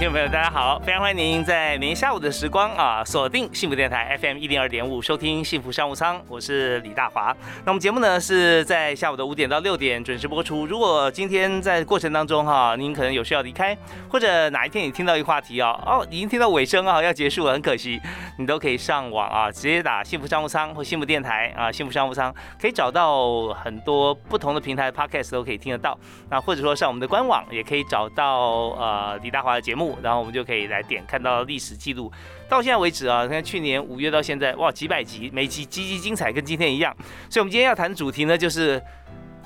听众朋友，大家好！非常欢迎您在明天下午的时光啊，锁定幸福电台 FM 一零二点五，收听幸福商务舱。我是李大华。那我们节目呢是在下午的五点到六点准时播出。如果今天在过程当中哈，您可能有需要离开，或者哪一天你听到一个话题啊，哦，已经听到尾声啊，要结束了，很可惜，你都可以上网啊，直接打幸福商务舱或幸福电台啊，幸福商务舱可以找到很多不同的平台 Podcast 都可以听得到。那或者说上我们的官网也可以找到呃李大华的。节目，然后我们就可以来点看到历史记录。到现在为止啊，你看去年五月到现在，哇，几百集，每集极其精彩，跟今天一样。所以，我们今天要谈的主题呢，就是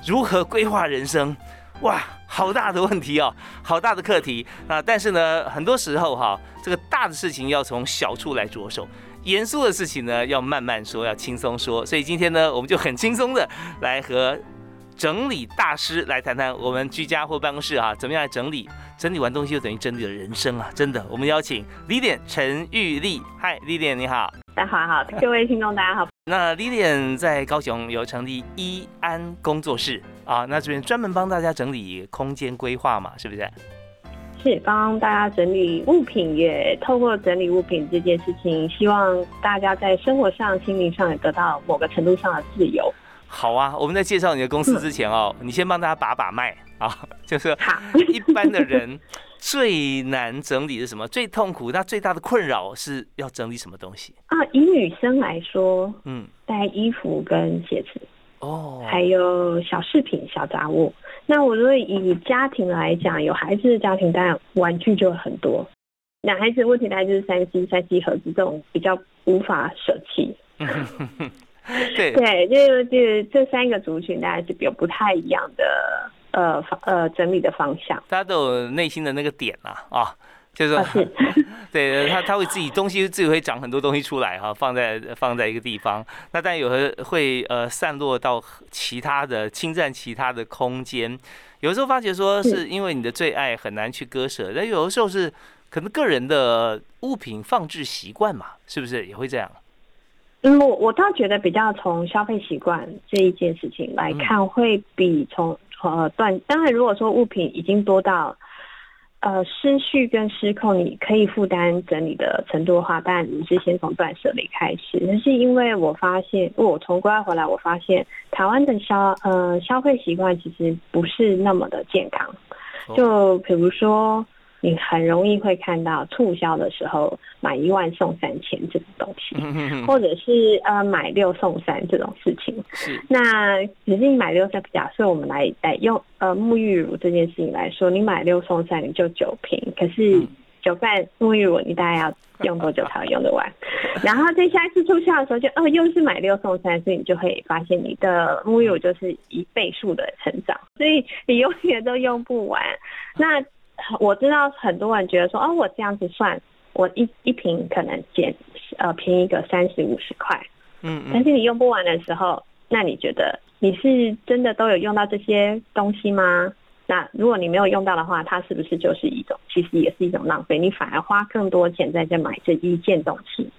如何规划人生。哇，好大的问题哦，好大的课题啊！但是呢，很多时候哈，这个大的事情要从小处来着手，严肃的事情呢要慢慢说，要轻松说。所以今天呢，我们就很轻松的来和。整理大师来谈谈我们居家或办公室啊，怎么样来整理？整理完东西就等于整理了人生啊！真的，我们邀请李典陈玉丽，嗨，李典你好，大家好，各位听众大家好。那李典在高雄有成立一安工作室啊，那这边专门帮大家整理空间规划嘛，是不是？是帮大家整理物品，也透过整理物品这件事情，希望大家在生活上、心灵上也得到某个程度上的自由。好啊，我们在介绍你的公司之前哦，你先帮大家把把脉啊，就是一般的人最难整理是什么？最痛苦、那最大的困扰是要整理什么东西啊？以女生来说，嗯，带衣服跟鞋子哦，还有小饰品、小杂物。那我如果以家庭来讲，有孩子的家庭，当然玩具就很多。男孩子问题大概就是三 C、三 C 盒子这种比较无法舍弃。对对，就就这三个族群，大家是有不太一样的呃方呃整理的方向。大家都有内心的那个点啊啊，就是说，对他他会自己东西自己会长很多东西出来哈，放在放在一个地方。那但有的会呃散落到其他的侵占其他的空间。有时候发觉说是因为你的最爱很难去割舍，但有的时候是可能个人的物品放置习惯嘛，是不是也会这样？嗯，我我倒觉得比较从消费习惯这一件事情来看，会比从呃断。当然，如果说物品已经多到呃失序跟失控，你可以负担整理的程度的话，当然你是先从断舍离开始。那是因为我发现，我从国外回来，我发现台湾的消呃消费习惯其实不是那么的健康。就比如说。你很容易会看到促销的时候买一万送三千这种东西，或者是呃买六送三这种事情。那只是你买六送，假设我们来来用呃沐浴乳这件事情来说，你买六送三，你就九瓶，可是九罐沐浴乳你大概要用多久才会用得完？然后在下一次促销的时候，就哦又是买六送三，所以你就会发现你的沐浴乳就是一倍数的成长，所以你永远都用不完。那我知道很多人觉得说，哦，我这样子算，我一一瓶可能减呃便宜个三十五十块，嗯，但是你用不完的时候，那你觉得你是真的都有用到这些东西吗？那如果你没有用到的话，它是不是就是一种其实也是一种浪费？你反而花更多钱在这买这一件东西。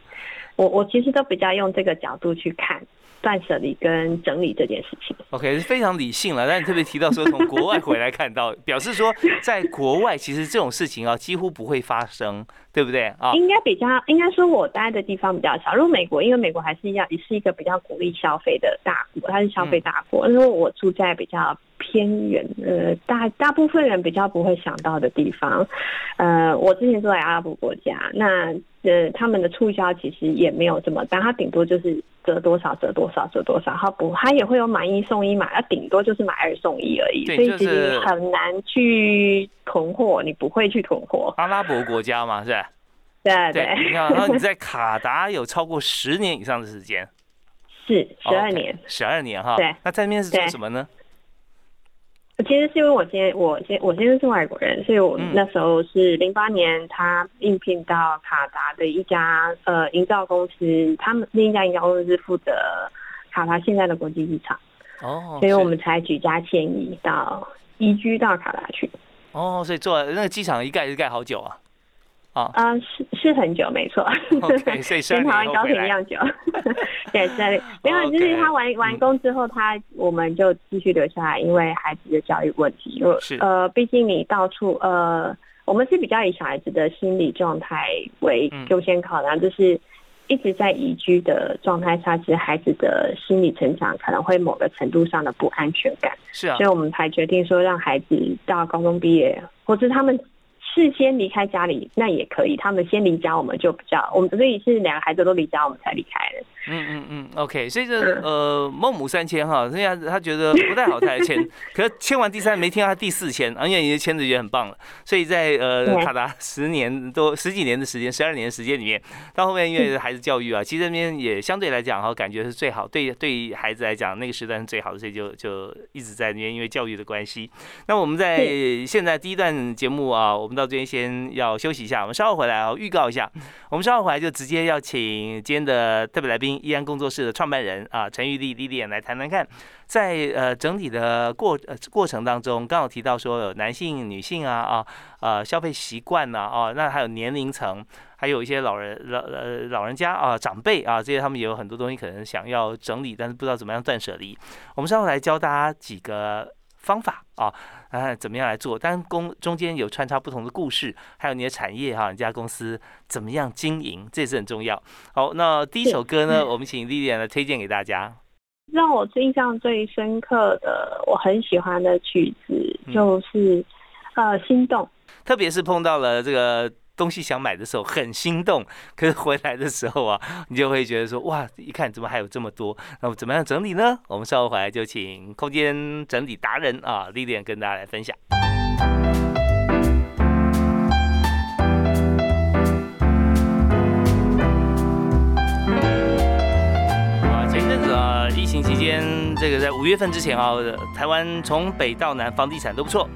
我我其实都比较用这个角度去看。断舍离跟整理这件事情，OK 是非常理性了。但你特别提到说从国外回来看到，表示说在国外其实这种事情啊几乎不会发生，对不对啊？应该比较应该说我待的地方比较少。如果美国，因为美国还是一样，也是一个比较鼓励消费的大国，它是消费大国。因为我住在比较偏远，呃，大大部分人比较不会想到的地方。呃，我之前住在阿拉伯国家，那呃他们的促销其实也没有这么大，它顶多就是。折多少折多少折多少，他不，他也会有买一送一买，它顶多就是买二送一而已，所以其实很难去囤货，你不会去囤货。阿拉伯国家嘛，是吧？对对。然后你在卡达有超过十年以上的时间，是十二年，十二年哈。对。那在那边是做什么呢？其实是因为我先我先我先生是外国人，所以我那时候是零八年他应聘到卡达的一家呃营造公司，他们另一家营造公司是负责卡达现在的国际机场，哦，所以我们才举家迁移到移居到卡达去。哦，所以做那个机场一盖就盖好久啊。啊，嗯，是是很久，没错。OK，所以跟台湾高铁一样久。对，对，没有，就是他完完工之后，他我们就继续留下来，因为孩子的教育问题。是呃，毕竟你到处呃，我们是比较以小孩子的心理状态为优先考量，就是一直在移居的状态下，其实孩子的心理成长可能会某个程度上的不安全感。是啊，所以我们才决定说，让孩子到高中毕业，或者他们。是先离开家里那也可以，他们先离家，我们就比较，我们所以是两个孩子都离家，我们才离开的。嗯嗯嗯，OK，所以这呃孟母三迁哈，人家他觉得不太好才迁，可是迁完第三没听到他第四迁，而且你的迁子也很棒了，所以在呃卡达十年多十几年的时间，十二年的时间里面，到后面因为孩子教育啊，其实那边也相对来讲哈，感觉是最好，对对于孩子来讲那个时段是最好的，所以就就一直在那边，因为教育的关系。那我们在现在第一段节目啊，我们到这边先要休息一下，我们稍后回来啊，预告一下，我们稍后回来就直接要请今天的特别来宾。易安工作室的创办人啊，陈玉丽丽丽来谈谈看，在呃整体的过呃过程当中，刚好提到说有男性、女性啊啊呃消费习惯呐啊，那还有年龄层，还有一些老人老呃老人家啊长辈啊这些，他们也有很多东西可能想要整理，但是不知道怎么样断舍离。我们稍后来教大家几个方法啊。啊，怎么样来做？但公中间有穿插不同的故事，还有你的产业哈，你家公司怎么样经营，这也是很重要。好，那第一首歌呢，我们请丽丽来推荐给大家。让我印象最深刻的，我很喜欢的曲子就是呃《心动》，特别是碰到了这个。东西想买的时候很心动，可是回来的时候啊，你就会觉得说哇，一看怎么还有这么多？那我怎么样整理呢？我们稍后回来就请空间整理达人啊，丽莲跟大家来分享。啊，前阵子啊，疫情期间，这个在五月份之前啊，台湾从北到南房地产都不错。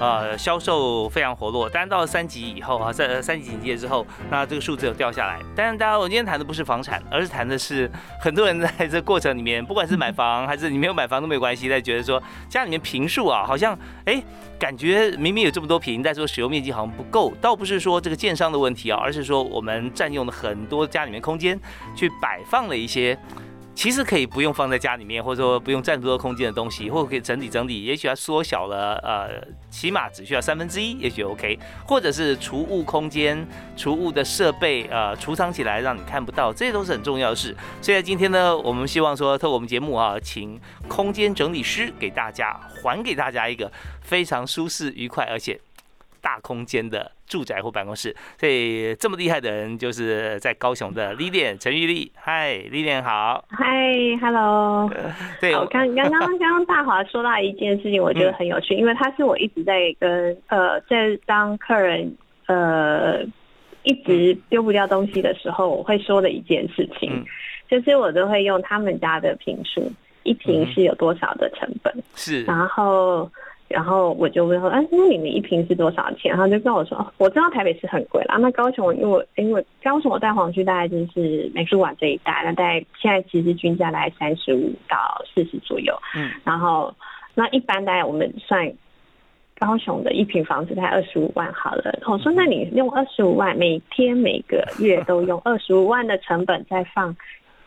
呃，销售非常活络，但是到了三级以后啊，在三级警戒之后，那这个数字有掉下来。但是大家，我今天谈的不是房产，而是谈的是很多人在这过程里面，不管是买房还是你没有买房都没有关系，在觉得说家里面平数啊，好像哎，感觉明明有这么多平，但说使用面积好像不够。倒不是说这个建商的问题啊，而是说我们占用了很多家里面空间，去摆放了一些。其实可以不用放在家里面，或者说不用占多空间的东西，或者可以整理整理，也许它缩小了，呃，起码只需要三分之一，也许 OK。或者是储物空间、储物的设备，呃，储藏起来让你看不到，这些都是很重要的事。所以在今天呢，我们希望说，透过我们节目啊，请空间整理师给大家还给大家一个非常舒适、愉快，而且。大空间的住宅或办公室，所以这么厉害的人就是在高雄的丽莲陈玉丽。嗨，丽莲好。嗨，Hello。对，我刚刚刚刚刚大华说到一件事情，我觉得很有趣，因为他是我一直在跟呃，在当客人呃一直丢不掉东西的时候，我会说的一件事情，就是我都会用他们家的平数，一瓶是有多少的成本，是，然后。然后我就问说，哎，那你们一瓶是多少钱？然后就跟我说，我知道台北是很贵啦。那高雄，因为因为高雄我带黄区大概就是美术馆这一带，那大概现在其实均价大概三十五到四十左右。嗯，然后那一般大概我们算高雄的一平房子大概二十五万好了。我说，那你用二十五万，每天每个月都用二十五万的成本在放。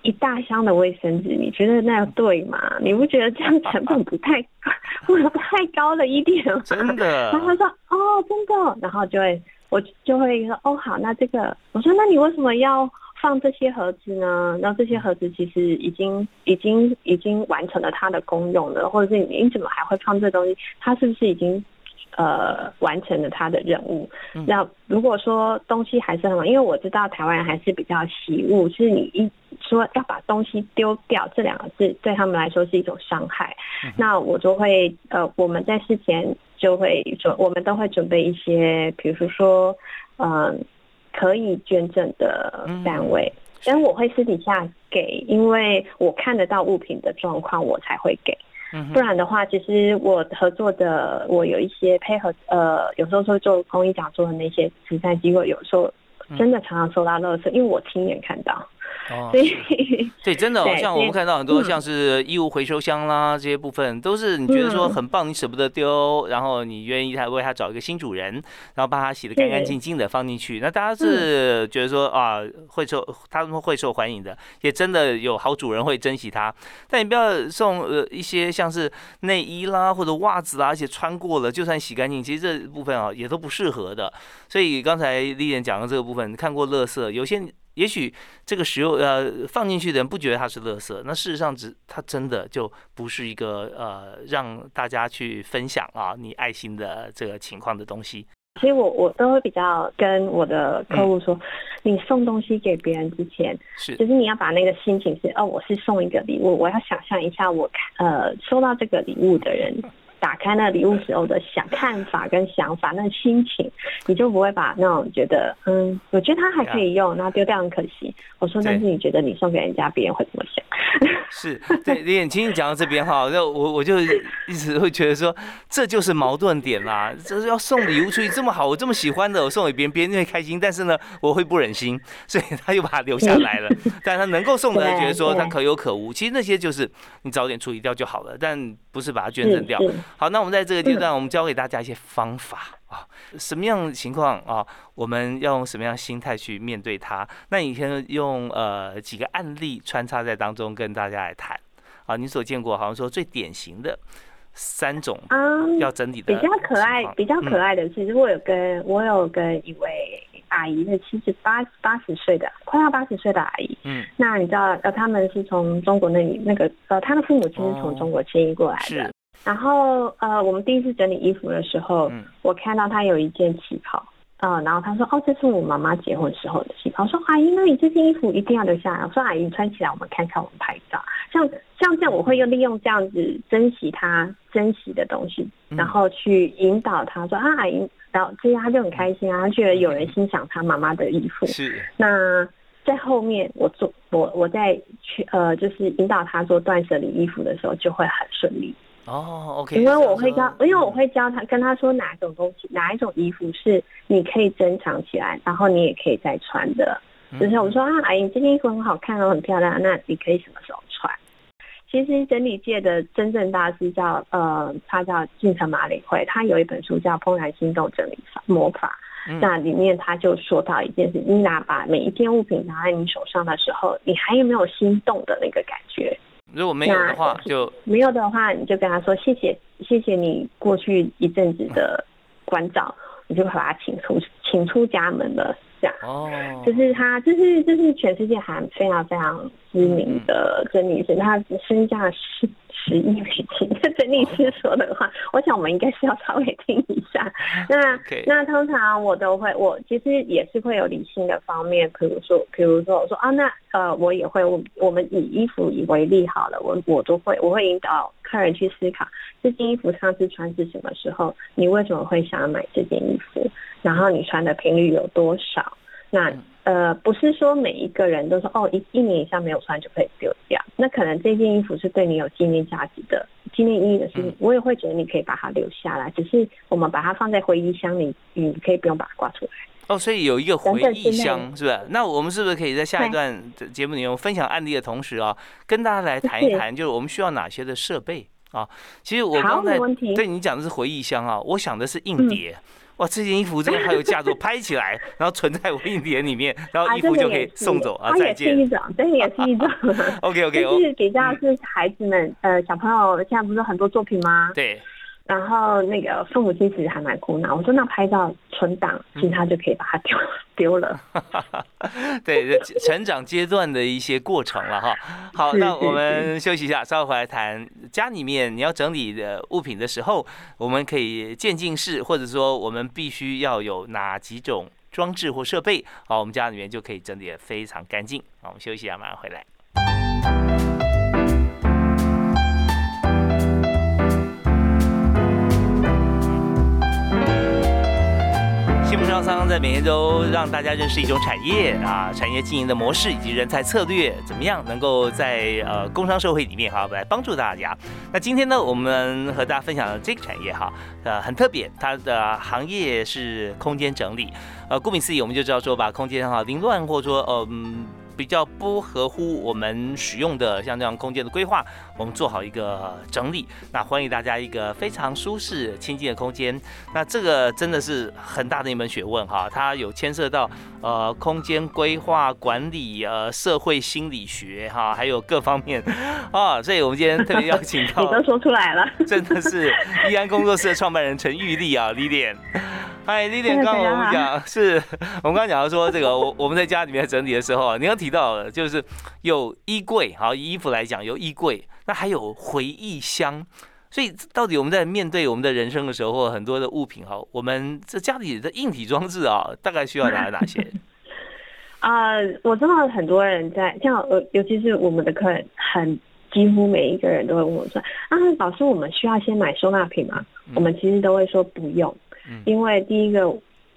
一大箱的卫生纸，你觉得那样对吗？你不觉得这样成本不太 不太高了一点吗？真的。然后他说：“哦，真的。”然后就会我就会说：“哦，好，那这个。”我说：“那你为什么要放这些盒子呢？然后这些盒子其实已经已经已经完成了它的功用了，或者是你怎么还会放这东西？它是不是已经？”呃，完成了他的任务。那如果说东西还是很好，因为我知道台湾人还是比较习物，是你一说要把东西丢掉这两个字，对他们来说是一种伤害。那我就会呃，我们在事前就会准，我们都会准备一些，比如说嗯，可以捐赠的单位，但我会私底下给，因为我看得到物品的状况，我才会给。不然的话，其实我合作的，我有一些配合，呃，有时候会做公益讲座的那些慈善机构，有时候真的常常收到垃圾，因为我亲眼看到。哦，对，真的，像我们看到很多像是衣物回收箱啦，这些部分都是你觉得说很棒，你舍不得丢，然后你愿意他为他找一个新主人，然后把它洗得干干净净的放进去，那大家是觉得说啊会受他们会受欢迎的，也真的有好主人会珍惜它。但你不要送呃一些像是内衣啦或者袜子啦，而且穿过了就算洗干净，其实这部分啊也都不适合的。所以刚才丽莲讲的这个部分，看过乐色，有些。也许这个石油呃放进去的人不觉得它是垃圾，那事实上只它真的就不是一个呃让大家去分享啊你爱心的这个情况的东西。所以我我都会比较跟我的客户说，你送东西给别人之前，是就是你要把那个心情是哦，我是送一个礼物，我要想象一下我呃收到这个礼物的人。打开那礼物时候的想看法跟想法，那心情，你就不会把那种觉得，嗯，我觉得它还可以用，然后丢掉很可惜。我说，但是你觉得你送给人家，别人会怎么想？是 对，李眼青讲到这边哈，那我我就一直会觉得说，这就是矛盾点啦。这是要送礼物出去这么好，我这么喜欢的，我送给别人，别人会开心，但是呢，我会不忍心，所以他又把它留下来了。但他能够送的，觉得说他可有可无。其实那些就是你早点处理掉就好了，但不是把它捐赠掉。好，那我们在这个阶段，我们教给大家一些方法啊，什么样的情况啊，我们要用什么样心态去面对它？那你先用呃几个案例穿插在当中跟大家来谈。啊，你所见过好像说最典型的三种要整理的，比较可爱，比较可爱的其实，我有跟我有跟一位阿姨，是七十八八十岁的，快要八十岁的阿姨，嗯，那你知道呃，他们是从中国那里那个呃，他的父母亲是从中国迁移过来的。然后呃，我们第一次整理衣服的时候，我看到他有一件旗袍，呃，然后他说：“哦，这是我妈妈结婚时候的旗袍。”我说：“阿姨，那你这件衣服一定要留下来。”我说：“阿姨，穿起来我们看看，我们拍照。”像像这样，我会又利用这样子珍惜他珍惜的东西，然后去引导他说：“啊，阿姨，然后这样他就很开心啊，他觉得有人欣赏他妈妈的衣服。”是。那在后面我做我我在去呃，就是引导他做断舍离衣服的时候，就会很顺利。哦，OK，因为我会教，因为我会教他，跟他说哪一种东西，哪一种衣服是你可以珍藏起来，然后你也可以再穿的。就是我说啊，阿姨，这件衣服很好看哦，很漂亮，那你可以什么时候穿？其实整理界的真正大师叫呃，他叫进城马里会，他有一本书叫《怦然心动整理法魔法》，那里面他就说到一件事：你拿把每一件物品拿在你手上的时候，你还有没有心动的那个感觉？如果没有的话，就没有的话，你就跟他说谢谢，谢谢你过去一阵子的关照，你就把他请出，请出家门了。这样哦，就是他，就是就是全世界还非常非常知名的真理师，他身价十。十亿美金，真理师说的话，我想我们应该是要稍微听一下。那那通常我都会，我其实也是会有理性的方面，比如说，比如说我说啊，那呃，我也会，我我们以衣服以为例好了，我我都会，我会引导客人去思考这件衣服上次穿是什么时候，你为什么会想要买这件衣服，然后你穿的频率有多少？那呃，不是说每一个人都说哦，一一年以上没有穿就可以丢掉。那可能这件衣服是对你有纪念价值的、纪念意义的事情，我也会觉得你可以把它留下来。只是我们把它放在回忆箱里，你可以不用把它挂出来。哦，所以有一个回忆箱，是不是？那我们是不是可以在下一段节目里面分享案例的同时啊，跟大家来谈一谈，就是我们需要哪些的设备啊？其实我刚才对你讲的是回忆箱啊，我想的是硬碟。哇，这件衣服真的还有价值，拍起来，然后存在我硬碟里面，然后衣服就可以送走啊！再见。是一种，这也是一种。OK OK，就是比较是孩子们，呃，小朋友现在不是很多作品吗？对。然后那个父母亲其实还蛮苦恼，我说那拍照存档，其实他就可以把它丢 丢了。对，成长阶段的一些过程了哈。好，那我们休息一下，稍后回来谈家里面你要整理的物品的时候，我们可以渐进式，或者说我们必须要有哪几种装置或设备，好，我们家里面就可以整理的非常干净。好，我们休息一下，马上回来。商商在每天都让大家认识一种产业啊，产业经营的模式以及人才策略，怎么样能够在呃工商社会里面哈来帮助大家。那今天呢，我们和大家分享的这个产业哈，呃很特别，它的行业是空间整理。呃，顾名思义，我们就知道说把空间哈凌乱或者说嗯。比较不合乎我们使用的像这样空间的规划，我们做好一个整理。那欢迎大家一个非常舒适、清净的空间。那这个真的是很大的一门学问哈，它有牵涉到呃空间规划管理、呃社会心理学哈，还有各方面啊。所以我们今天特别邀请到，你都说出来了，真的是易安工作室的创办人陈玉丽啊，李典。嗨，丽典，刚刚我们讲是，我们刚刚讲到说这个，我 我们在家里面整理的时候啊，你刚提到了就是有衣柜，好，以衣服来讲有衣柜，那还有回忆箱，所以到底我们在面对我们的人生的时候，或很多的物品哈，我们这家里的硬体装置啊，大概需要哪哪些？啊，我知道很多人在，像呃，尤其是我们的客人，很几乎每一个人都会问我说，啊，老师，我们需要先买收纳品吗？我们其实都会说不用。因为第一个，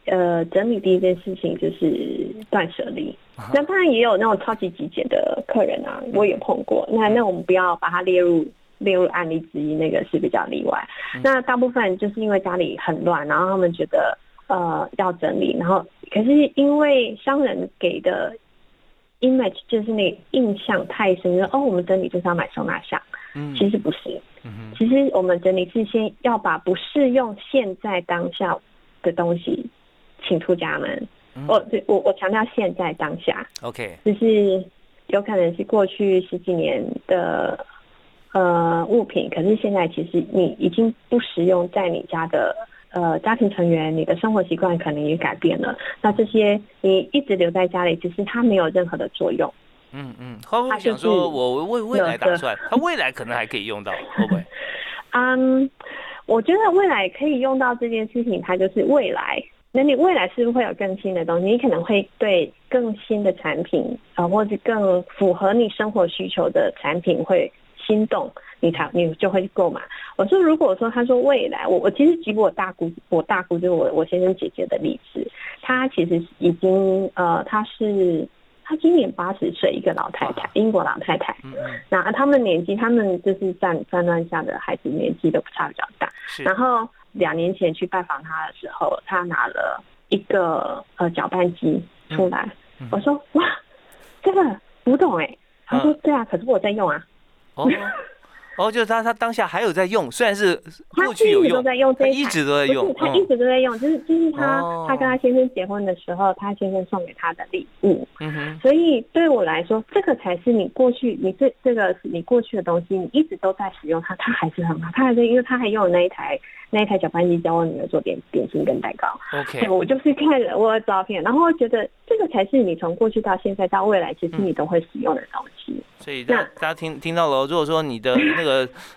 呃，整理第一件事情就是断舍离。那当然也有那种超级极简的客人啊，我也碰过。那那我们不要把它列入列入案例之一，那个是比较例外。那大部分就是因为家里很乱，然后他们觉得呃要整理，然后可是因为商人给的 image 就是那印象太深，说哦我们整理就是要买收纳箱。嗯，其实不是。其实我们整理是先要把不适用现在当下的东西请出家门。我我我强调现在当下。OK，就是有可能是过去十几年的呃物品，可是现在其实你已经不实用在你家的呃家庭成员，你的生活习惯可能也改变了。那这些你一直留在家里，其实它没有任何的作用。嗯嗯，会不会想说，我为未来打算，他未来可能还可以用到，会不会？嗯，我觉得未来可以用到这件事情，它就是未来。那你未来是不是会有更新的东西？你可能会对更新的产品啊，或者更符合你生活需求的产品会心动，你才你就会购买。我说，如果说他说未来，我我其实举我大姑，我大姑就是我我先生姐姐的例子，她其实已经呃，她是。她今年八十岁，一个老太太，英国老太太。那他们年纪，他们就是战战乱下的孩子，年纪都差比较大。然后两年前去拜访他的时候，他拿了一个呃搅拌机出来。我说哇，这个古董哎。他说对啊，可是我在用啊。哦，就是他，他当下还有在用，虽然是过去有用，他一直都在用，他一直都在用，就是就是他，他跟他先生结婚的时候，他先生送给他的礼物。嗯哼，所以对我来说，这个才是你过去，你这这个是你过去的东西，你一直都在使用它，它还是很好，他还是因为他还用那一台那一台搅拌机教我女儿做点点心跟蛋糕。OK，我就是看了我的照片，然后觉得这个才是你从过去到现在到未来，其实你都会使用的东西。所以那大家听听到了，如果说你的 那个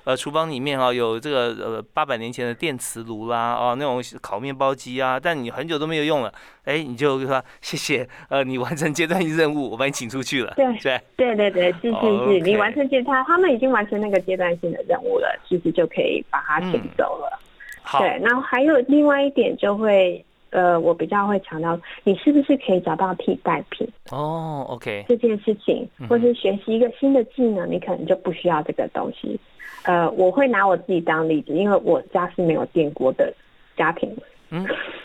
呃厨房里面哦有这个呃八百年前的电磁炉啦哦那种烤面包机啊，但你很久都没有用了，哎你就说谢谢呃你完成阶段性任务，我把你请出去了。对对对对对是是是，你完成阶段，他们已经完成那个阶段性的任务了，其实就可以把它请走了。好，对，然后还有另外一点就会。呃，我比较会强调，你是不是可以找到替代品？哦，OK，这件事情，或是学习一个新的技能，你可能就不需要这个东西。呃，我会拿我自己当例子，因为我家是没有电锅的家庭。嗯，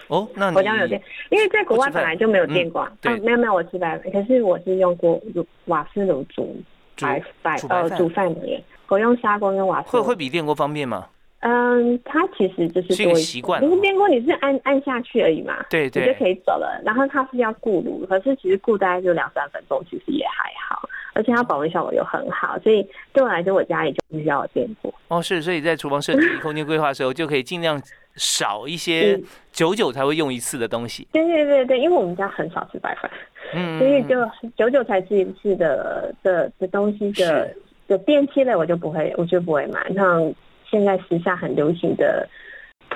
哦，那我家没有电，因为在国外本来就没有电锅。对，没有没有，我吃白可是我是用过瓦斯炉煮白白呃煮饭的人，我用砂锅跟瓦斯。会会比电锅方便吗？嗯，它其实就是多习惯。不是电锅，你是按按下去而已嘛，对对，你就可以走了。然后它是要固炉，可是其实固大概就两三分钟，其实也还好。而且它保温效果又很好，所以对我来说，我家里就不需要电锅。哦，是，所以在厨房设计 空间规划的时候，就可以尽量少一些久久才会用一次的东西。对对对对，因为我们家很少吃白饭，嗯，所以就久久才吃一次的的的东西的有电器类，我就不会，我就不会买。像现在时下很流行的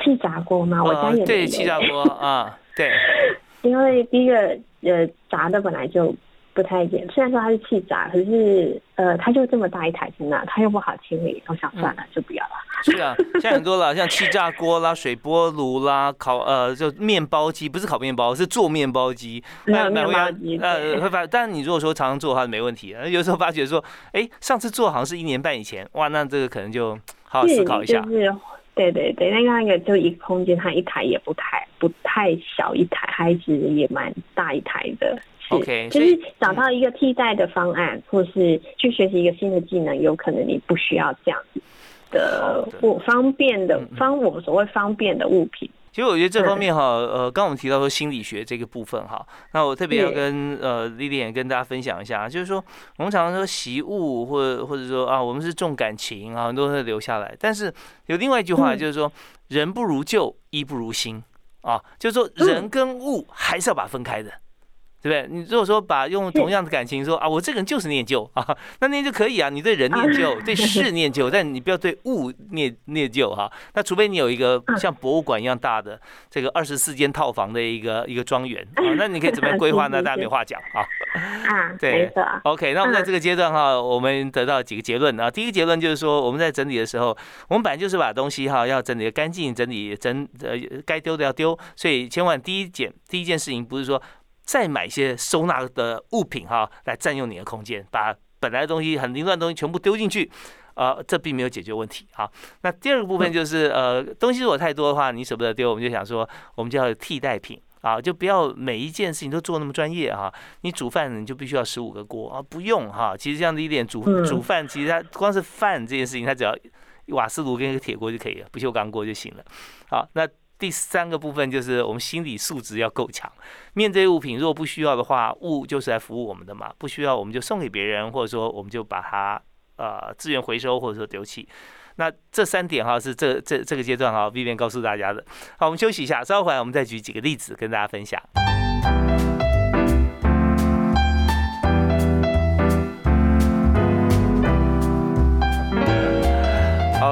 气炸锅嘛，我家也对气炸锅啊，对，因为第一个呃炸的本来就不太见。虽然说它是气炸，可是呃，它就这么大一台在那，它又不好清理，我想算了，就不要了。是啊，现在很多了，像气炸锅啦、水波炉啦、烤呃，就面包机，不是烤面包，是做面包机。那面包机呃会发，但你如果说常常做的话，没问题。有时候发觉说，哎，上次做好像是一年半以前，哇，那这个可能就好好思考一下。对对对，那个那个就一个空间，它一台也不太不太小一台，孩子也蛮大一台的。OK，就是找到一个替代的方案，或是去学习一个新的技能，有可能你不需要这样子的物方便的方，我们所谓方便的物品。其实我觉得这方面哈，呃，刚我们提到说心理学这个部分哈，那我特别要跟呃丽丽也跟大家分享一下，就是说我们常常说习物，或者或者说啊，我们是重感情啊，很多会留下来。但是有另外一句话就是说，人不如旧，衣不如新啊，就是说人跟物还是要把它分开的。对不对？你如果说把用同样的感情说啊，我这个人就是念旧啊，那念旧可以啊。你对人念旧，对事念旧，但你不要对物念念旧哈。那除非你有一个像博物馆一样大的这个二十四间套房的一个一个庄园啊，那你可以怎么样规划呢？大家没话讲啊。啊，对，OK。那我们在这个阶段哈，我们得到几个结论啊。第一个结论就是说，我们在整理的时候，我们本来就是把东西哈要整理干净，整理整呃该丢的要丢，所以千万第一件第一件事情不是说。再买一些收纳的物品哈，来占用你的空间，把本来的东西很凌乱的东西全部丢进去，呃，这并没有解决问题哈。那第二个部分就是呃，东西如果太多的话，你舍不得丢，我们就想说，我们就要有替代品啊，就不要每一件事情都做那么专业哈。你煮饭你就必须要十五个锅啊，不用哈。其实这样的一点煮煮饭，其实它光是饭这件事情，它只要瓦斯炉跟一个铁锅就可以了，不锈钢锅就行了。好，那。第三个部分就是我们心理素质要够强，面对物品，如果不需要的话，物就是来服务我们的嘛，不需要我们就送给别人，或者说我们就把它呃资源回收或者说丢弃。那这三点哈是这这这个阶段哈避免告诉大家的。好，我们休息一下，稍后回来我们再举几个例子跟大家分享。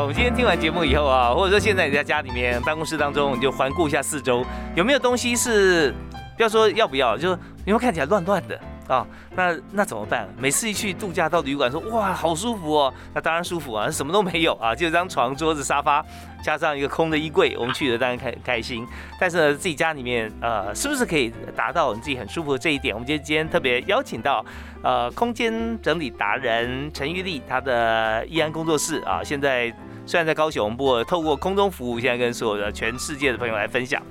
我们今天听完节目以后啊，或者说现在你在家里面办公室当中，你就环顾一下四周，有没有东西是不要说要不要，就因为看起来乱乱的啊，那那怎么办？每次一去度假到旅馆，说哇好舒服哦，那当然舒服啊，什么都没有啊，就一张床、桌子、沙发，加上一个空的衣柜，我们去的当然开开心。但是呢，自己家里面呃，是不是可以达到你自己很舒服的这一点？我们今天今天特别邀请到呃空间整理达人陈玉丽，她的易安工作室啊，现在。虽然在高雄，不过透过空中服务，现在跟所有的全世界的朋友来分享。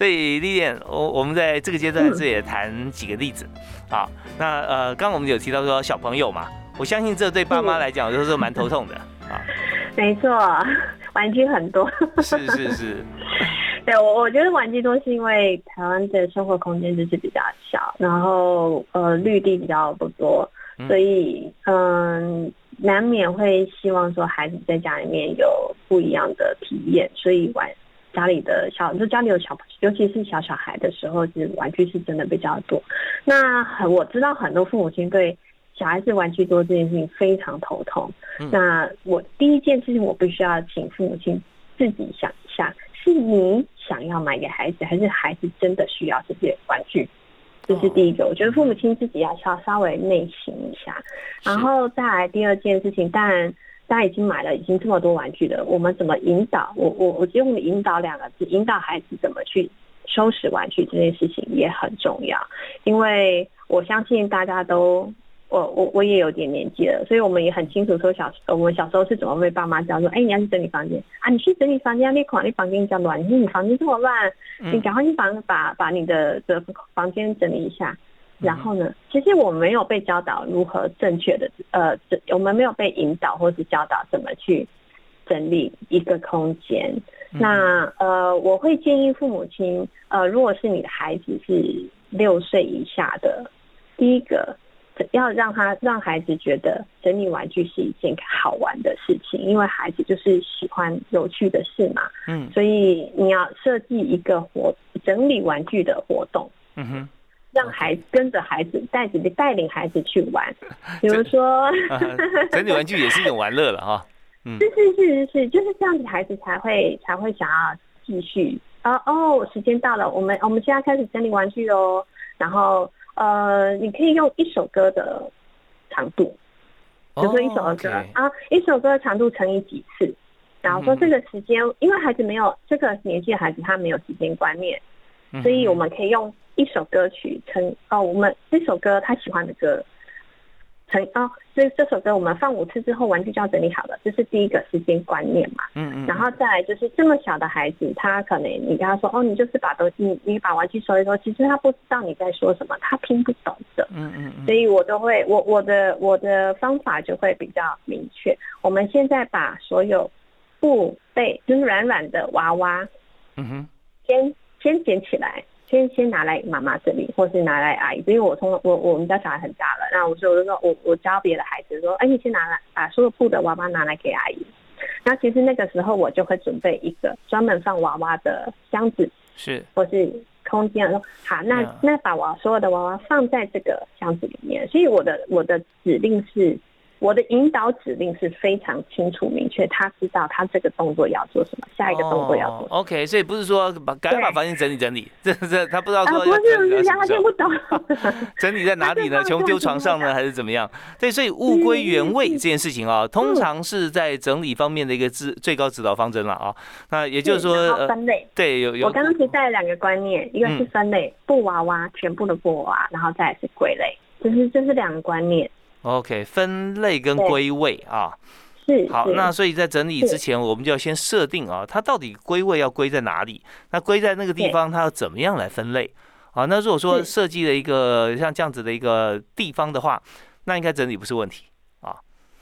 所以丽丽，我我们在这个阶段这也谈几个例子。好，那呃，刚刚我们有提到说小朋友嘛，我相信这对爸妈来讲都是蛮头痛的啊。没错，玩具很多。是是是。对我我觉得玩具多是因为台湾的生活空间就是比较小，然后呃绿地比较不多，所以嗯。难免会希望说孩子在家里面有不一样的体验，所以玩家里的小就家里有小，尤其是小小孩的时候，是玩具是真的比较多。那很我知道很多父母亲对小孩子玩具多这件事情非常头痛。那我第一件事情，我必须要请父母亲自己想一下，是你想要买给孩子，还是孩子真的需要这些玩具？这是第一个，我觉得父母亲自己要稍稍微内省一下，然后再来第二件事情。当然，大家已经买了已经这么多玩具了，我们怎么引导？我我我用“引导”两个字，引导孩子怎么去收拾玩具这件事情也很重要，因为我相信大家都。我我我也有点年纪了，所以我们也很清楚说小我们小时候是怎么被爸妈教说，哎，你要去整理房间啊，你去整理房间，你款你房间比较乱，你你房间这么乱，你赶快去房把把你的的房间整理一下。然后呢，其实我没有被教导如何正确的呃，我们没有被引导或是教导怎么去整理一个空间。那呃，我会建议父母亲呃，如果是你的孩子是六岁以下的，第一个。要让他让孩子觉得整理玩具是一件好玩的事情，因为孩子就是喜欢有趣的事嘛。嗯，所以你要设计一个活整理玩具的活动。嗯哼，让孩子跟着孩子带着带领孩子去玩，比如说整理玩具也是一种玩乐了哈。嗯，是是是是是，就是这样子，孩子才会才会想要继续。哦哦，时间到了，我们我们现在开始整理玩具哦。然后呃，你可以用一首歌的长度，比如说一首歌啊，一首歌的长度乘以几次，然后说这个时间，因为孩子没有这个年纪的孩子他没有时间观念，所以我们可以用一首歌曲成哦，我们这首歌他喜欢的歌。成哦，所以这首歌我们放五次之后，玩具就要整理好了，这是第一个时间观念嘛。嗯嗯。然后再来就是这么小的孩子，他可能你跟他说哦，你就是把东西，你把玩具收一收，其实他不知道你在说什么，他听不懂的。嗯嗯嗯。所以我都会，我我的我的方法就会比较明确。我们现在把所有布被就是软软的娃娃，嗯哼，先先捡起来。先先拿来妈妈这里，或是拿来阿姨，因为我从我我们家小孩很大了，那我所以我就说我我教别的孩子说，哎，你先拿来把所有布的娃娃拿来给阿姨。那其实那个时候我就会准备一个专门放娃娃的箱子，是或是空间。说好，那那把娃所有的娃娃放在这个箱子里面。所以我的我的指令是。我的引导指令是非常清楚明确，他知道他这个动作要做什么，下一个动作要做。OK，所以不是说把赶快把房间整理整理，这这他不知道说。不是不是，他听不懂。整理在哪里呢？全部丢床上呢，还是怎么样？对，所以物归原位这件事情啊，通常是在整理方面的一个指最高指导方针了啊。那也就是说，分类。对，有有。我刚刚提带了两个观念，一个是分类布娃娃，全部的布娃娃，然后再是归类，这是这是两个观念。OK，分类跟归位啊，是好。那所以在整理之前，我们就要先设定啊，它到底归位要归在哪里？那归在那个地方，它要怎么样来分类？啊，那如果说设计了一个像这样子的一个地方的话，那应该整理不是问题啊。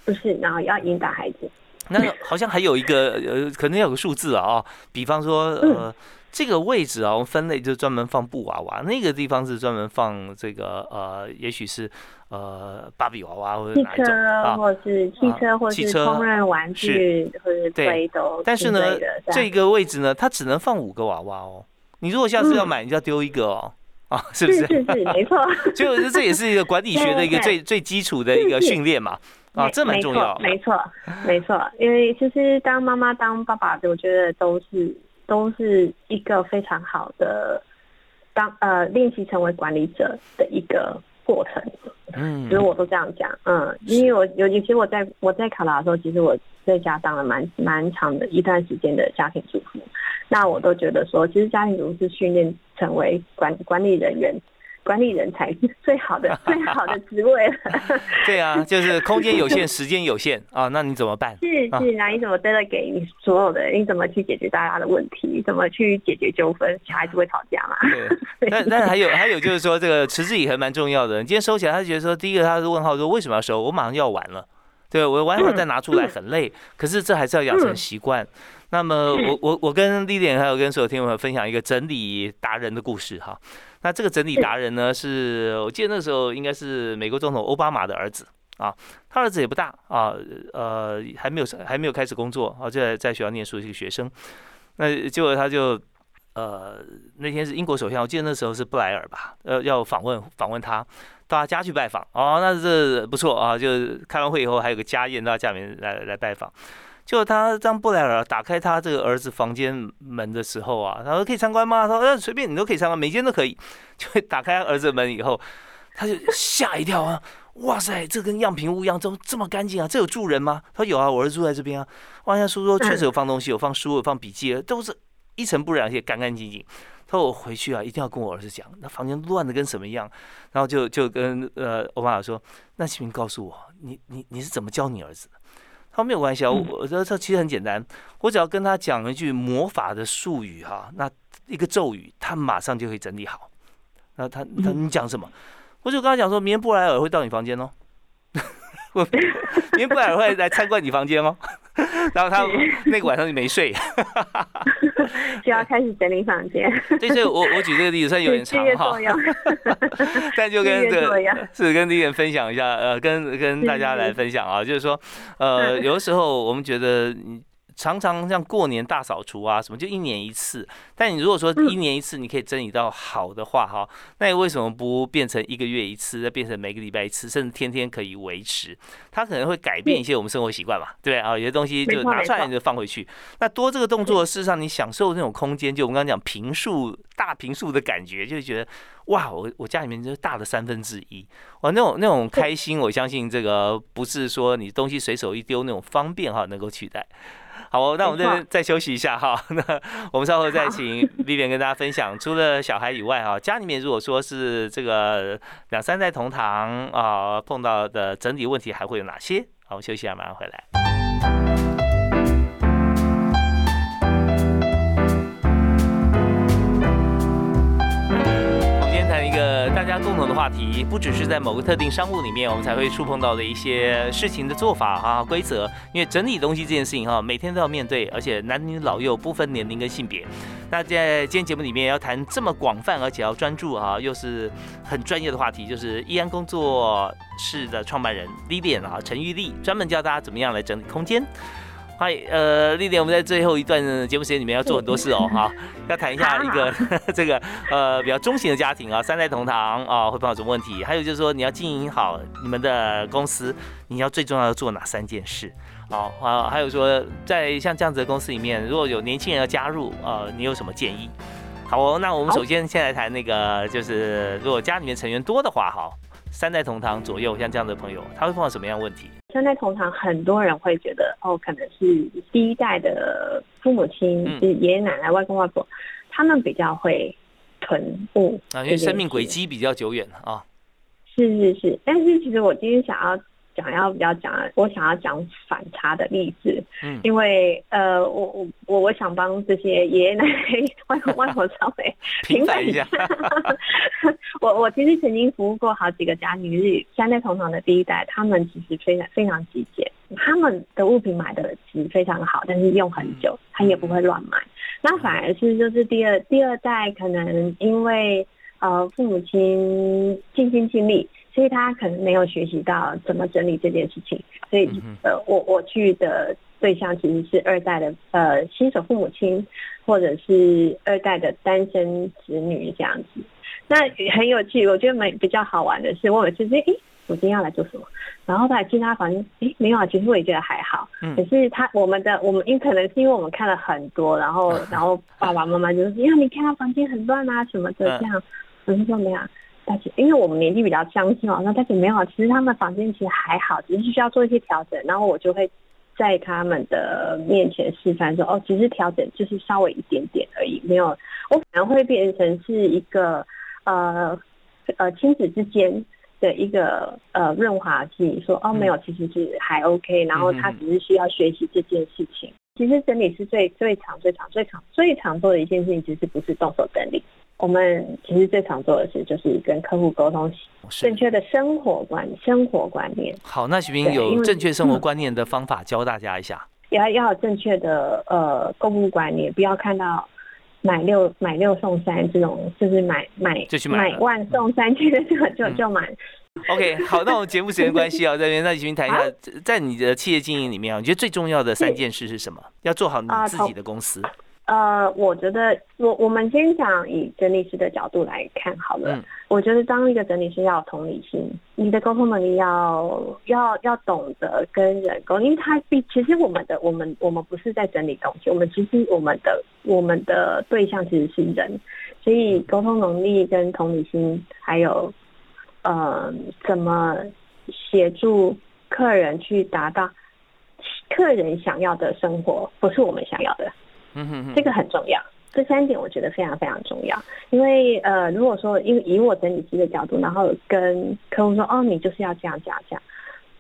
不是，然后要引导孩子。那好像还有一个呃，可能有个数字啊，比方说呃。这个位置啊，我们分类就专门放布娃娃，那个地方是专门放这个呃，也许是呃芭比娃娃或者哪一种啊，或是汽车，或是烹饪玩具，或者对都。但是呢，这个位置呢，它只能放五个娃娃哦。你如果下次要买，你就要丢一个哦，啊，是不是？是是没错。就是这也是一个管理学的一个 最最基础的一个训练嘛，啊，这蛮重要。没错，没错，因为其实当妈妈当爸爸，我觉得都是。都是一个非常好的当呃练习成为管理者的一个过程，嗯，所以我都这样讲，嗯，因为我尤其我在我在考拉的时候，其实我在家当了蛮蛮长的一段时间的家庭主妇，那我都觉得说，其实家庭主妇是训练成为管管理人员。管理人才 最好的 最好的职位了。对啊，就是空间有限，时间有限啊，那你怎么办？是是，那你怎么真的给你所有的？你怎么去解决大家的问题？怎么去解决纠纷？小孩子会吵架嘛？对。但但还有还有就是说，这个持之以恒蛮重要的。你今天收起来，他觉得说，第一个他是问号，说为什么要收？我马上就要完了。对我完了再拿出来很累，可是这还是要养成习惯。那么我我我跟丽丽还有跟所有听众朋友分享一个整理达人的故事哈。那这个整理达人呢，是我记得那时候应该是美国总统奥巴马的儿子啊，他儿子也不大啊，呃，还没有还没有开始工作啊，就在在学校念书的一个学生。那结果他就呃那天是英国首相，我记得那时候是布莱尔吧，呃，要访问访问他，到他家去拜访哦，那这不错啊，就开完会以后还有个家宴到家里面来来拜访。就他当布莱尔打开他这个儿子房间门的时候啊，他说可以参观吗？他说呃随便你都可以参观，每间都可以。就打开儿子门以后，他就吓一跳啊！哇塞，这跟样品屋一样，怎么这么干净啊？这有住人吗？他说有啊，我儿子住在这边啊。哇，那书桌确实有放东西，有放书，有放笔记，都是一尘不染，而且干干净净。他说我回去啊，一定要跟我儿子讲，那房间乱的跟什么一样。然后就就跟呃欧巴马说，那请您告诉我，你你你是怎么教你儿子的？他没有关系啊，我这这其实很简单，我只要跟他讲一句魔法的术语哈，那一个咒语，他马上就可以整理好。那他他你讲什么？我就跟他讲说，明天布莱尔会到你房间哦。我明天布莱尔会来参观你房间哦。然后他那个晚上就没睡，就要开始整理房间。对，所以我我举这个例子算有点长哈，但就跟这个是跟丽人分享一下，呃，跟跟大家来分享啊，就是说，呃，有的时候我们觉得常常像过年大扫除啊，什么就一年一次。但你如果说一年一次你可以整理到好的话，哈，那你为什么不变成一个月一次，再变成每个礼拜一次，甚至天天可以维持？它可能会改变一些我们生活习惯嘛，对啊，有些东西就拿出来你就放回去。那多这个动作，事实上你享受那种空间，就我们刚刚讲平数大平数的感觉，就觉得哇，我我家里面就是大的三分之一，哇，那种那种开心，我相信这个不是说你东西随手一丢那种方便哈能够取代。好，那我们这边再休息一下哈。那我们稍后再请 Vivian 跟大家分享，除了小孩以外哈，家里面如果说是这个两三代同堂啊，碰到的整体问题还会有哪些？好，我们休息一下，马上回来。话题，不只是在某个特定商务里面，我们才会触碰到的一些事情的做法啊规则。因为整理东西这件事情哈，每天都要面对，而且男女老幼不分年龄跟性别。那在今天节目里面要谈这么广泛而且要专注啊，又是很专业的话题，就是易安工作室的创办人 Lilian 啊陈玉丽，专门教大家怎么样来整理空间。嗨，呃，丽丽，我们在最后一段节目时间里面要做很多事哦，哈，要谈一下一个 这个呃比较中型的家庭啊，三代同堂啊，会碰到什么问题？还有就是说，你要经营好你们的公司，你要最重要的做哪三件事？好啊，还有说，在像这样子的公司里面，如果有年轻人要加入，呃，你有什么建议？好哦，那我们首先先来谈那个，就是如果家里面成员多的话，哈，三代同堂左右，像这样的朋友，他会碰到什么样问题？三代同堂，很多人会觉得哦，可能是第一代的父母亲，是爷爷奶奶、外公外婆，他们比较会囤物啊，因为生命轨迹比较久远啊。是是是，但是其实我今天想要。想要比较讲，我想要讲反差的例子，嗯，因为呃，我我我我想帮这些爷爷奶奶、外公外婆稍微平反一下。我我其实曾经服务过好几个家庭，是三代同堂的第一代，他们其实非常非常极简，他们的物品买的其实非常好，但是用很久，他也不会乱买。那反而是就是第二第二代，可能因为呃父母亲尽心尽力。所以他可能没有学习到怎么整理这件事情，所以呃，我我去的对象其实是二代的呃新手父母亲，或者是二代的单身子女这样子。那很有趣，我觉得蛮比较好玩的是，我每次说，哎，我今天要来做什么？然后他进他房间，诶，没有啊，其实我也觉得还好。嗯。可是他我们的我们，因可能是因为我们看了很多，然后 然后爸爸妈妈就说，呀，你看他房间很乱啊什么的这样。我就说没有。大姐，因为我们年纪比较相近嘛，那大姐没有啊。其实他们房间其实还好，只是需要做一些调整。然后我就会在他们的面前示范说：“哦，其实调整就是稍微一点点而已，没有。”我可能会变成是一个呃呃亲子之间的一个呃润滑剂，说：“哦，没有，其实是还 OK。”然后他只是需要学习这件事情。其实整理是最最长、最长、最长、最常做的一件事情，其实不是动手整理。我们其实最常做的事就是跟客户沟通正确的生活观生活观念。好，那徐斌有正确生活观念的方法教大家一下。要要有正确的呃购物观念，不要看到买六买六送三这种，就是买买就去买万送三这个就就就买。OK，好，那我们节目时间关系啊，这边那徐斌谈一下，在你的企业经营里面啊，你觉得最重要的三件事是什么？要做好你自己的公司。呃，我觉得我我们先讲以整理师的角度来看好了。我觉得当一个整理师要有同理心，你的沟通能力要要要懂得跟人沟，因为他毕其实我们的我们我们不是在整理东西，我们其实我们的我们的对象其实是人，所以沟通能力跟同理心，还有呃怎么协助客人去达到客人想要的生活，不是我们想要的。这个很重要，这三点我觉得非常非常重要。因为呃，如果说因为以我整理师的角度，然后跟客户说，哦，你就是要这样这样这样，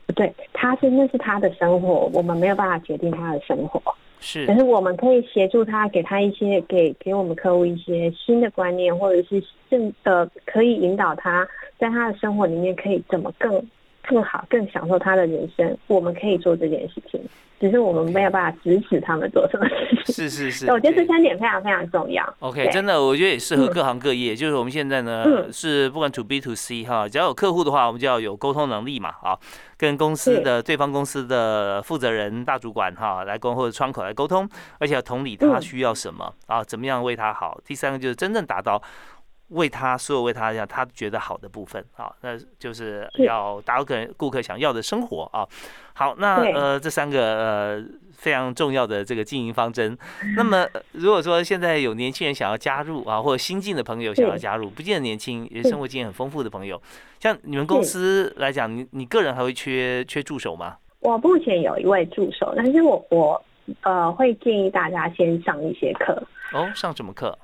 不对，他是那是他的生活，我们没有办法决定他的生活，是，可是我们可以协助他，给他一些给给我们客户一些新的观念，或者是正呃可以引导他在他的生活里面可以怎么更更好、更享受他的人生，我们可以做这件事情。只是我们没有办法指使他们做什么事情。是是是，我觉得这三点非常非常重要。OK，真的，我觉得也适合各行各业。就是我们现在呢，是不管 To B to C 哈，只要有客户的话，我们就要有沟通能力嘛，啊，跟公司的对方公司的负责人、大主管哈来沟或者窗口来沟通，而且要同理他需要什么啊，怎么样为他好。第三个就是真正达到。为他所有为他样他觉得好的部分啊，那就是要达到客人顾客想要的生活啊。好，那呃这三个呃非常重要的这个经营方针。那么如果说现在有年轻人想要加入啊，或者新进的朋友想要加入，不见得年轻，也生活经验很丰富的朋友，像你们公司来讲，你你个人还会缺缺助手吗？我目前有一位助手，但是我我呃会建议大家先上一些课。哦，上什么课？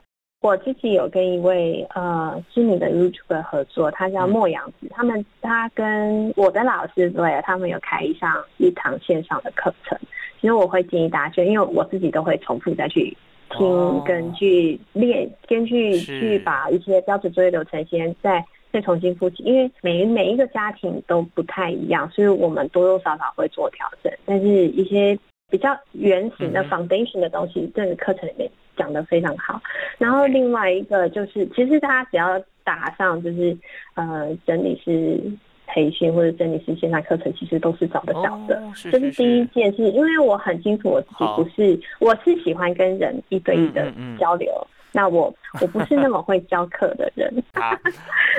我自己有跟一位呃知名的 YouTuber 合作，他叫莫阳子。他们他跟我的老师对，他们有开一上一堂线上的课程。其实我会建议大家，因为我自己都会重复再去听，根据练，根据去把一些标准作业流程先再再重新复习。因为每每一个家庭都不太一样，所以我们多多少少会做调整。但是一些比较原始的 foundation 的东西，这个课程里面。讲的非常好，然后另外一个就是，其实大家只要打上就是呃整理师培训或者整理师线上课程，其实都是找得到的。这是第一件事，因为我很清楚我自己不是，我是喜欢跟人一对一的交流。那我我不是那么会教课的人。好，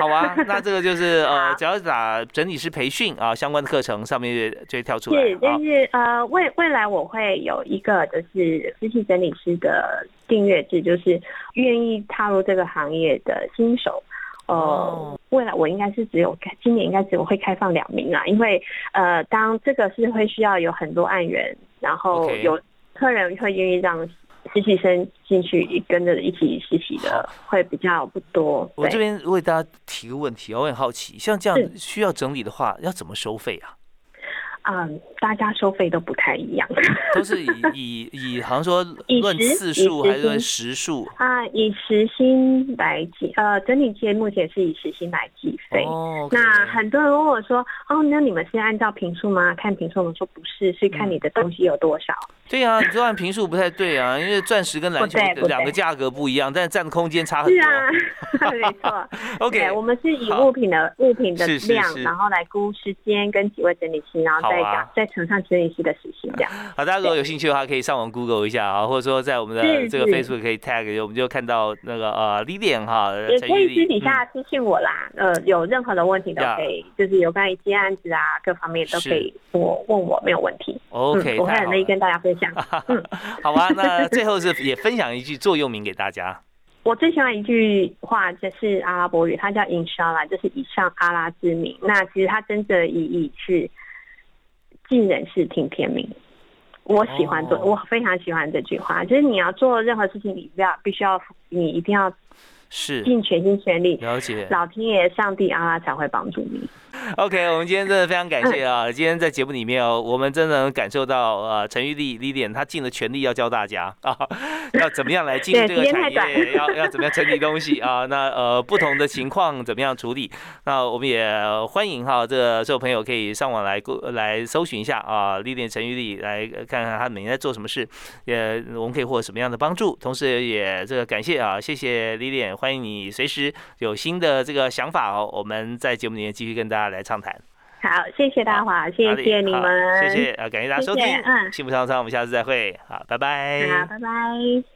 好啊，那这个就是呃，只要打整理师培训啊相关的课程，上面就会跳出来。是，但是呃未未来我会有一个就是实习整理师的订阅制，就是愿意踏入这个行业的新手，呃，未来我应该是只有今年应该只有会开放两名啊，因为呃当这个是会需要有很多案源，然后有客人会愿意让。实习生进去跟着一起实习的会比较不多。我这边为大家提个问题，我很好奇，像这样需要整理的话，要怎么收费啊？嗯，大家收费都不太一样，都是以以以，好像说论次数还是论时数啊？以时薪来计，呃，整理界目前是以时薪来计费。哦，那很多人问我说，哦，那你们是按照平数吗？看平数？我们说不是，是看你的东西有多少。对啊，你说按平数不太对啊，因为钻石跟篮球两个价格不一样，但是占的空间差很多。是啊，没错。OK，我们是以物品的物品的量，然后来估时间跟几位整理师，然后再讲再乘上整理师的时薪这样。好，大家如果有兴趣的话，可以上网 Google 一下啊，或者说在我们的这个 Facebook 可以 tag，我们就看到那个呃 Lilian 哈，也可以私底下私信我啦。呃，有任何的问题都可以，就是有关于接案子啊各方面都可以我问我没有问题。OK，我会很乐意跟大家分享。好吧，那最后是也分享一句座右铭给大家。我最喜欢一句话，就是阿拉伯语，它叫 “Inshallah”，就是以上阿拉之名。那其实它真正的意义是“尽人事，听天命”。我喜欢做，我非常喜欢这句话，就是你要做任何事情，你不要必须要，你一定要是尽全心全力。了解，老天爷、上帝、阿拉才会帮助你。OK，我们今天真的非常感谢啊！今天在节目里面哦，我们真的能感受到呃，陈玉丽李点她尽了全力要教大家啊，要怎么样来进这个产业，要要怎么样整理东西啊？那呃，不同的情况怎么样处理？那我们也欢迎哈，这个所有朋友可以上网来来搜寻一下啊，李点陈玉丽来看看她每天在做什么事，也我们可以获得什么样的帮助。同时也这个感谢啊，谢谢李点，欢迎你随时有新的这个想法哦，我们在节目里面继续跟大家来畅谈。好，谢谢大华，谢谢你们，谢谢啊，感谢大家收听，嗯，幸福常常，我们下次再会，好，拜拜，好，拜拜。